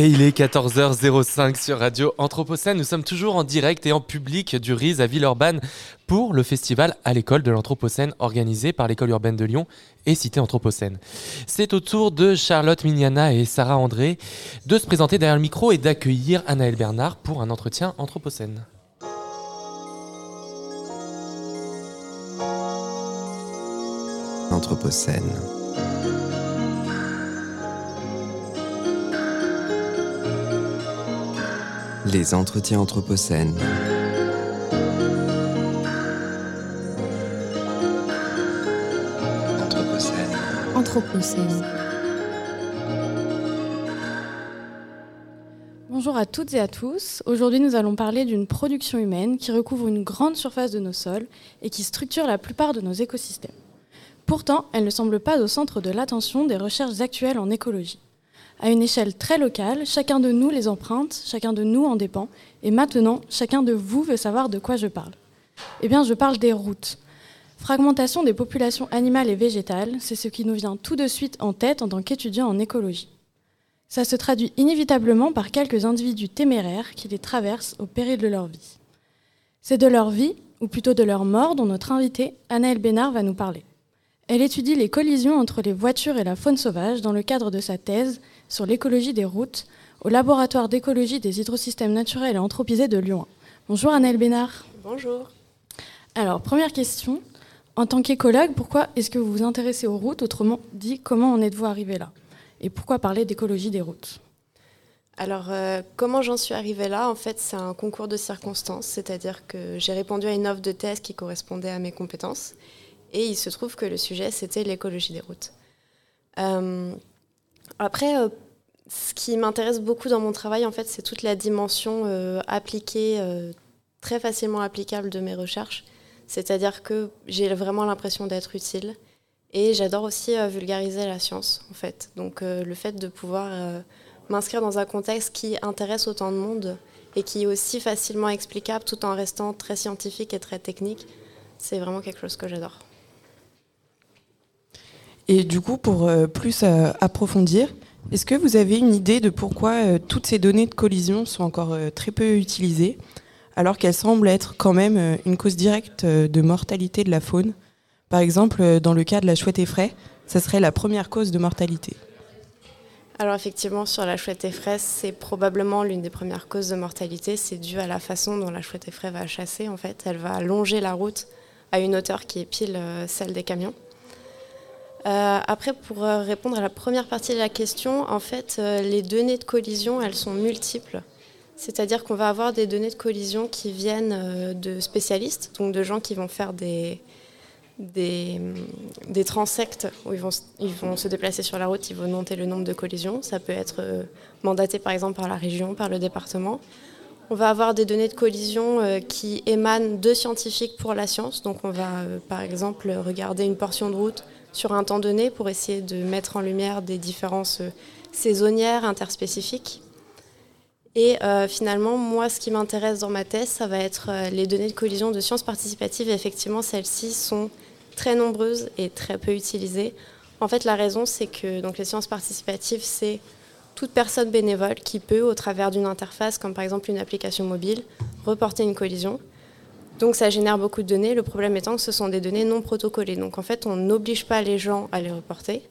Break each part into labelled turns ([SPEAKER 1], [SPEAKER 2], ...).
[SPEAKER 1] Et il est 14h05 sur Radio Anthropocène. Nous sommes toujours en direct et en public du RISE à Villeurbanne pour le festival à l'école de l'Anthropocène organisé par l'école urbaine de Lyon et Cité Anthropocène. C'est au tour de Charlotte Mignana et Sarah André de se présenter derrière le micro et d'accueillir Anaël Bernard pour un entretien Anthropocène.
[SPEAKER 2] Anthropocène. Les entretiens anthropocènes. Anthropocène.
[SPEAKER 3] Anthropocène. Bonjour à toutes et à tous. Aujourd'hui, nous allons parler d'une production humaine qui recouvre une grande surface de nos sols et qui structure la plupart de nos écosystèmes. Pourtant, elle ne semble pas au centre de l'attention des recherches actuelles en écologie. À une échelle très locale, chacun de nous les emprunte, chacun de nous en dépend, et maintenant, chacun de vous veut savoir de quoi je parle. Eh bien, je parle des routes. Fragmentation des populations animales et végétales, c'est ce qui nous vient tout de suite en tête en tant qu'étudiants en écologie. Ça se traduit inévitablement par quelques individus téméraires qui les traversent au péril de leur vie. C'est de leur vie, ou plutôt de leur mort, dont notre invitée, Anaëlle Bénard, va nous parler. Elle étudie les collisions entre les voitures et la faune sauvage dans le cadre de sa thèse sur l'écologie des routes au laboratoire d'écologie des hydrosystèmes naturels et anthropisés de Lyon. Bonjour Annelle Bénard.
[SPEAKER 4] Bonjour.
[SPEAKER 3] Alors, première question. En tant qu'écologue, pourquoi est-ce que vous vous intéressez aux routes? Autrement dit, comment en êtes-vous arrivé là? Et pourquoi parler d'écologie des routes?
[SPEAKER 4] Alors, euh, comment j'en suis arrivée là? En fait, c'est un concours de circonstances, c'est-à-dire que j'ai répondu à une offre de thèse qui correspondait à mes compétences, et il se trouve que le sujet, c'était l'écologie des routes. Euh, après, euh, ce qui m'intéresse beaucoup dans mon travail, en fait, c'est toute la dimension euh, appliquée, euh, très facilement applicable de mes recherches. C'est-à-dire que j'ai vraiment l'impression d'être utile. Et j'adore aussi vulgariser la science, en fait. Donc le fait de pouvoir m'inscrire dans un contexte qui intéresse autant de monde et qui est aussi facilement explicable tout en restant très scientifique et très technique, c'est vraiment quelque chose que j'adore.
[SPEAKER 5] Et du coup, pour plus approfondir, est-ce que vous avez une idée de pourquoi euh, toutes ces données de collision sont encore euh, très peu utilisées, alors qu'elles semblent être quand même euh, une cause directe de mortalité de la faune? Par exemple, dans le cas de la chouette effraie, ça serait la première cause de mortalité.
[SPEAKER 4] Alors effectivement, sur la chouette effraie, c'est probablement l'une des premières causes de mortalité. C'est dû à la façon dont la chouette effraie va chasser. En fait, elle va longer la route à une hauteur qui est pile celle des camions. Euh, après, pour euh, répondre à la première partie de la question, en fait, euh, les données de collision, elles sont multiples. C'est-à-dire qu'on va avoir des données de collision qui viennent de spécialistes, donc de gens qui vont faire des, des, transects où ils vont, ils vont, se déplacer sur la route, ils vont noter le nombre de collisions. Ça peut être mandaté par exemple par la région, par le département. On va avoir des données de collision qui émanent de scientifiques pour la science. Donc on va par exemple regarder une portion de route sur un temps donné pour essayer de mettre en lumière des différences euh, saisonnières, interspécifiques. Et euh, finalement, moi, ce qui m'intéresse dans ma thèse, ça va être euh, les données de collision de sciences participatives. Effectivement, celles-ci sont très nombreuses et très peu utilisées. En fait, la raison, c'est que les sciences participatives, c'est toute personne bénévole qui peut, au travers d'une interface, comme par exemple une application mobile, reporter une collision. Donc ça génère beaucoup de données. Le problème étant que ce sont des données non protocolées. Donc en fait, on n'oblige pas les gens à les reporter.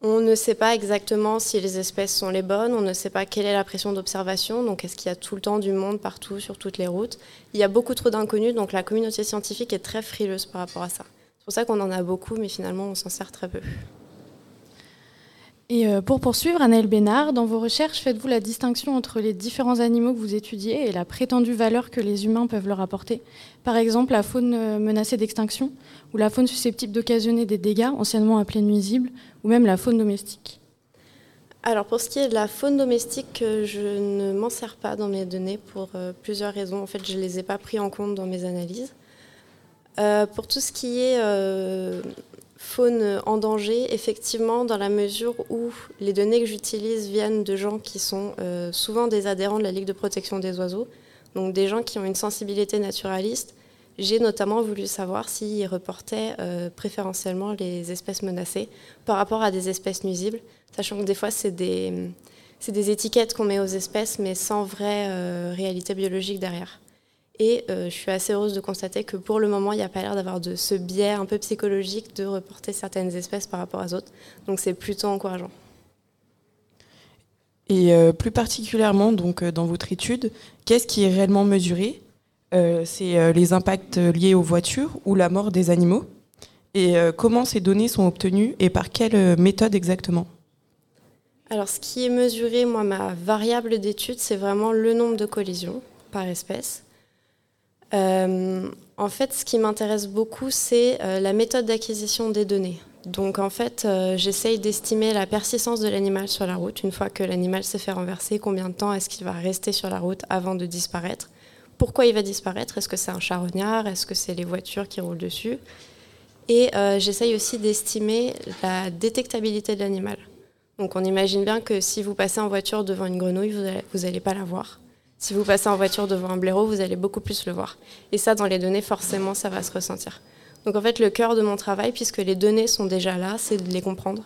[SPEAKER 4] On ne sait pas exactement si les espèces sont les bonnes, on ne sait pas quelle est la pression d'observation, donc est-ce qu'il y a tout le temps du monde partout sur toutes les routes? Il y a beaucoup trop d'inconnus, donc la communauté scientifique est très frileuse par rapport à ça. C'est pour ça qu'on en a beaucoup, mais finalement on s'en sert très peu.
[SPEAKER 3] Et euh, pour poursuivre, Anaël Bénard, dans vos recherches, faites-vous la distinction entre les différents animaux que vous étudiez et la prétendue valeur que les humains peuvent leur apporter? Par exemple, la faune euh, menacée d'extinction ou la faune susceptible d'occasionner des dégâts, anciennement appelés nuisibles, ou même la faune domestique
[SPEAKER 4] alors pour ce qui est de la faune domestique, euh, je ne m'en sers pas dans mes données pour plusieurs raisons. En fait, je ne les ai pas pris en compte dans mes analyses. pour tout ce qui est faune en danger, effectivement, dans la mesure où les données que j'utilise viennent de gens qui sont euh, souvent des adhérents de la Ligue de protection des oiseaux, donc des gens qui ont une sensibilité naturaliste. J'ai notamment voulu savoir s'ils reportaient euh, préférentiellement les espèces menacées par rapport à des espèces nuisibles, sachant que des fois, c'est des, c'est des étiquettes qu'on met aux espèces, mais sans vraie réalité biologique derrière. Et je suis assez heureuse de constater que pour le moment, il n'y a pas l'air d'avoir de ce biais un peu psychologique de reporter certaines espèces par rapport aux autres. Donc c'est plutôt encourageant.
[SPEAKER 5] Et plus particulièrement, donc, dans votre étude, qu'est-ce qui est réellement mesuré? Euh, c'est euh, les impacts liés aux voitures ou la mort des animaux? Et euh, comment ces données sont obtenues et par quelle méthode exactement?
[SPEAKER 4] Alors ce qui est mesuré, moi, ma variable d'étude, c'est vraiment le nombre de collisions par espèce. En fait, ce qui m'intéresse beaucoup, c'est la méthode d'acquisition des données. Donc en fait, j'essaye d'estimer la persistance de l'animal sur la route. Une fois que l'animal s'est fait renverser, combien de temps est-ce qu'il va rester sur la route avant de disparaître? Pourquoi il va disparaître? Est-ce que c'est un charognard Est-ce que c'est les voitures qui roulent dessus? Et euh, j'essaye aussi d'estimer la détectabilité de l'animal. Donc on imagine bien que si vous passez en voiture devant une grenouille, vous n'allez pas la voir. Si vous passez en voiture devant un blaireau, vous allez beaucoup plus le voir. Et ça, dans les données, forcément, ça va se ressentir. Donc en fait, le cœur de mon travail, puisque les données sont déjà là, c'est de les comprendre,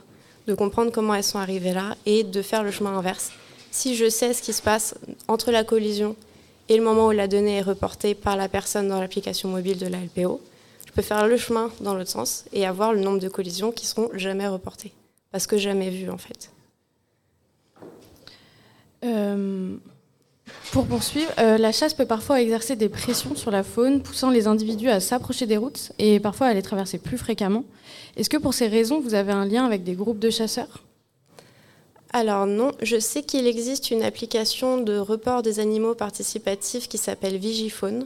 [SPEAKER 4] de comprendre comment elles sont arrivées là et de faire le chemin inverse. Si je sais ce qui se passe entre la collision et le moment où la donnée est reportée par la personne dans l'application mobile de la LPO, je peux faire le chemin dans l'autre sens et avoir le nombre de collisions qui seront jamais reportées. Parce que jamais vues en fait.
[SPEAKER 3] Euh, pour poursuivre, euh, la chasse peut parfois exercer des pressions sur la faune, poussant les individus à s'approcher des routes et parfois à les traverser plus fréquemment. Est-ce que pour ces raisons, vous avez un lien avec des groupes de chasseurs?
[SPEAKER 4] Alors non, je sais qu'il existe une application de report des animaux participatifs qui s'appelle Vigiphone,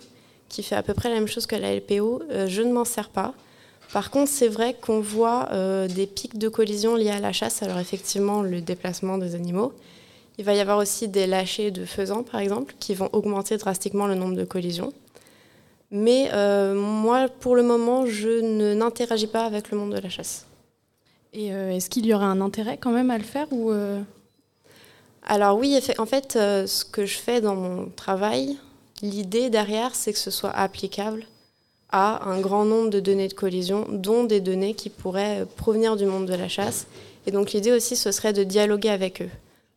[SPEAKER 4] qui fait à peu près la même chose que la LPO. Euh, je ne m'en sers pas. Par contre, c'est vrai qu'on voit euh, des pics de collision liés à la chasse, alors effectivement le déplacement des animaux. Il va y avoir aussi des lâchers de faisans, par exemple, qui vont augmenter drastiquement le nombre de collisions. Mais euh, moi, pour le moment, je n'interagis pas avec le monde de la chasse.
[SPEAKER 3] Et euh, est-ce qu'il y aurait un intérêt quand même à le faire ou euh?
[SPEAKER 4] Alors oui, en fait, ce que je fais dans mon travail, l'idée derrière, c'est que ce soit applicable à un grand nombre de données de collision, dont des données qui pourraient provenir du monde de la chasse. Et donc l'idée aussi, ce serait de dialoguer avec eux.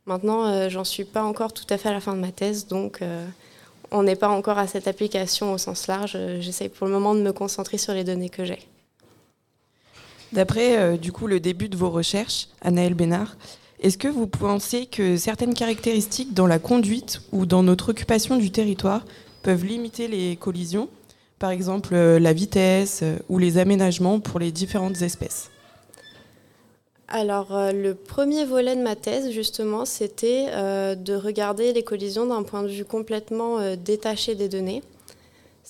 [SPEAKER 4] Maintenant, j'en suis pas encore tout à fait à la fin de ma thèse, donc on n'est pas encore à cette application au sens large. J'essaye pour le moment de me concentrer sur les données que j'ai.
[SPEAKER 5] D'après euh, du coup le début de vos recherches, Anaël Bénard, est-ce que vous pensez que certaines caractéristiques dans la conduite ou dans notre occupation du territoire peuvent limiter les collisions, par exemple euh, la vitesse euh, ou les aménagements pour les différentes espèces?
[SPEAKER 4] Alors, le premier volet de ma thèse, justement, c'était de regarder les collisions d'un point de vue complètement détaché des données.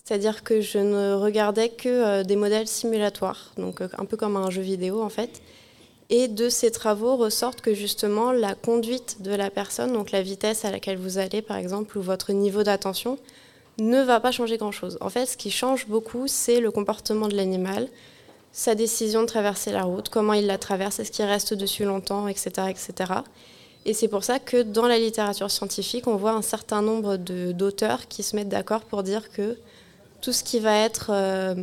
[SPEAKER 4] C'est-à-dire que je ne regardais que euh, des modèles simulatoires, donc euh, un peu comme un jeu vidéo en fait. Et de ces travaux ressortent que justement la conduite de la personne, donc la vitesse à laquelle vous allez par exemple, ou votre niveau d'attention, ne va pas changer grand-chose. En fait, ce qui change beaucoup, c'est le comportement de l'animal, sa décision de traverser la route, comment il la traverse, est-ce qu'il reste dessus longtemps, etc. etc. Et c'est pour ça que dans la littérature scientifique, on voit un certain nombre d'auteurs qui se mettent d'accord pour dire que tout ce qui va être euh,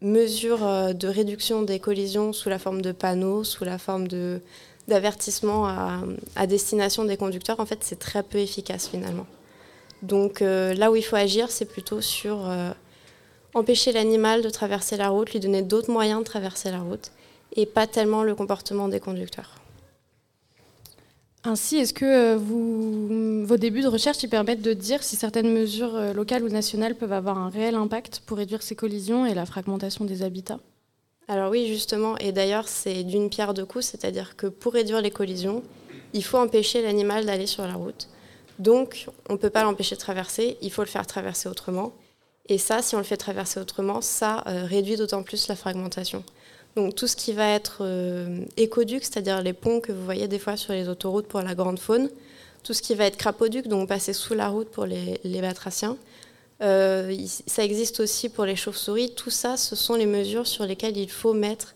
[SPEAKER 4] mesure euh, de réduction des collisions sous la forme de panneaux, sous la forme d'avertissement à, destination des conducteurs, en fait, c'est très peu efficace finalement. Donc euh, là où il faut agir, c'est plutôt sur empêcher l'animal de traverser la route, lui donner d'autres moyens de traverser la route, et pas tellement le comportement des conducteurs.
[SPEAKER 3] Ainsi, est-ce que euh, vos débuts de recherche permettent de dire si certaines mesures euh, locales ou nationales peuvent avoir un réel impact pour réduire ces collisions et la fragmentation des habitats?
[SPEAKER 4] Alors oui, justement, et d'ailleurs c'est d'une pierre deux coups, c'est-à-dire que pour réduire les collisions, il faut empêcher l'animal d'aller sur la route. Donc on ne peut pas l'empêcher de traverser, il faut le faire traverser autrement. Et ça, si on le fait traverser autrement, ça euh, réduit d'autant plus la fragmentation. Donc tout ce qui va être euh, écoduc, c'est-à-dire les ponts que vous voyez des fois sur les autoroutes pour la grande faune, tout ce qui va être crapoduc, donc passer sous la route pour les, batraciens, euh, ça existe aussi pour les chauves-souris. Tout ça, ce sont les mesures sur lesquelles il faut mettre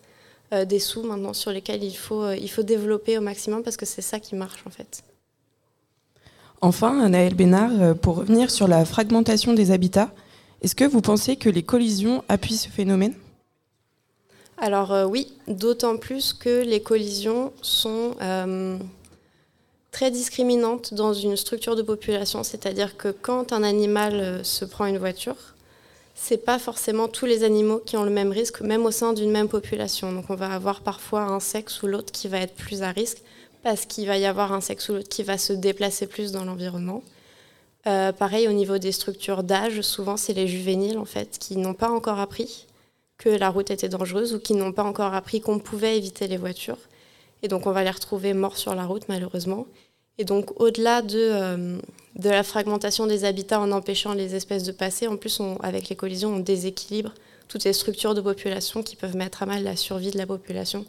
[SPEAKER 4] euh, des sous maintenant, sur lesquelles il faut, il faut développer au maximum parce que c'est ça qui marche en fait.
[SPEAKER 5] Enfin, Anaël Bénard, pour revenir sur la fragmentation des habitats, est-ce que vous pensez que les collisions appuient ce phénomène?
[SPEAKER 4] Alors euh, oui, d'autant plus que les collisions sont euh, très discriminante dans une structure de population, c'est-à-dire que quand un animal euh, se prend une voiture, c'est pas forcément tous les animaux qui ont le même risque, même au sein d'une même population. Donc on va avoir parfois un sexe ou l'autre qui va être plus à risque parce qu'il va y avoir un sexe ou l'autre qui va se déplacer plus dans l'environnement. Euh, pareil au niveau des structures d'âge, souvent c'est les juvéniles en fait qui n'ont pas encore appris que la route était dangereuse ou qui n'ont pas encore appris qu'on pouvait éviter les voitures. Et donc on va les retrouver morts sur la route malheureusement. Et donc au-delà de, euh, de la fragmentation des habitats en empêchant les espèces de passer, en plus avec les collisions on déséquilibre toutes les structures de population qui peuvent mettre à mal la survie de la population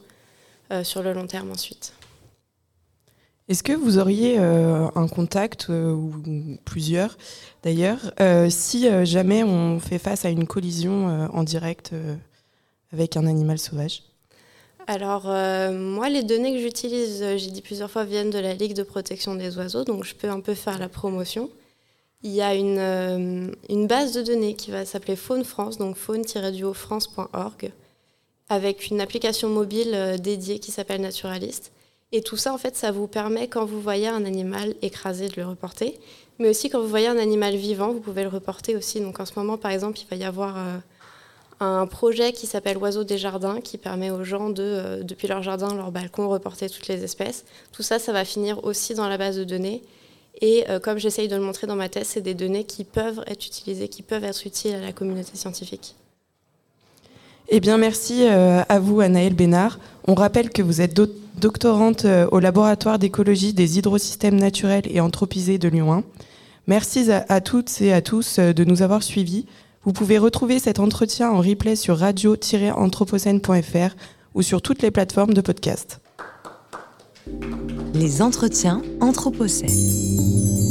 [SPEAKER 4] euh, sur le long terme ensuite.
[SPEAKER 5] Est-ce que vous auriez euh, un contact, ou plusieurs d'ailleurs, si jamais on fait face à une collision en direct avec un animal sauvage?
[SPEAKER 4] Alors, euh, moi, les données que j'utilise, euh, j'ai dit plusieurs fois, viennent de la Ligue de protection des oiseaux, donc je peux un peu faire la promotion. Il y a une, euh, base de données qui va s'appeler Faune France, donc faune-france.org, avec une application mobile dédiée qui s'appelle Naturalist. Et tout ça, en fait, ça vous permet, quand vous voyez un animal écrasé, de le reporter. Mais aussi, quand vous voyez un animal vivant, vous pouvez le reporter aussi. Donc, en ce moment, par exemple, il va y avoir un projet qui s'appelle Oiseaux des jardins qui permet aux gens de, euh, depuis leur jardin, leur balcon, reporter toutes les espèces. Tout ça, ça va finir aussi dans la base de données. Et euh, comme j'essaye de le montrer dans ma thèse, c'est des données qui peuvent être utilisées, qui peuvent être utiles à la communauté scientifique.
[SPEAKER 5] Eh bien, merci euh, à vous, Anaëlle Bénard. On rappelle que vous êtes doctorante au laboratoire d'écologie des hydrosystèmes naturels et anthropisés de Lyon 1. Merci à toutes et à tous de nous avoir suivis. Vous pouvez retrouver cet entretien en replay sur radio-anthropocène.fr ou sur toutes les plateformes de podcast.
[SPEAKER 6] Les entretiens Anthropocène.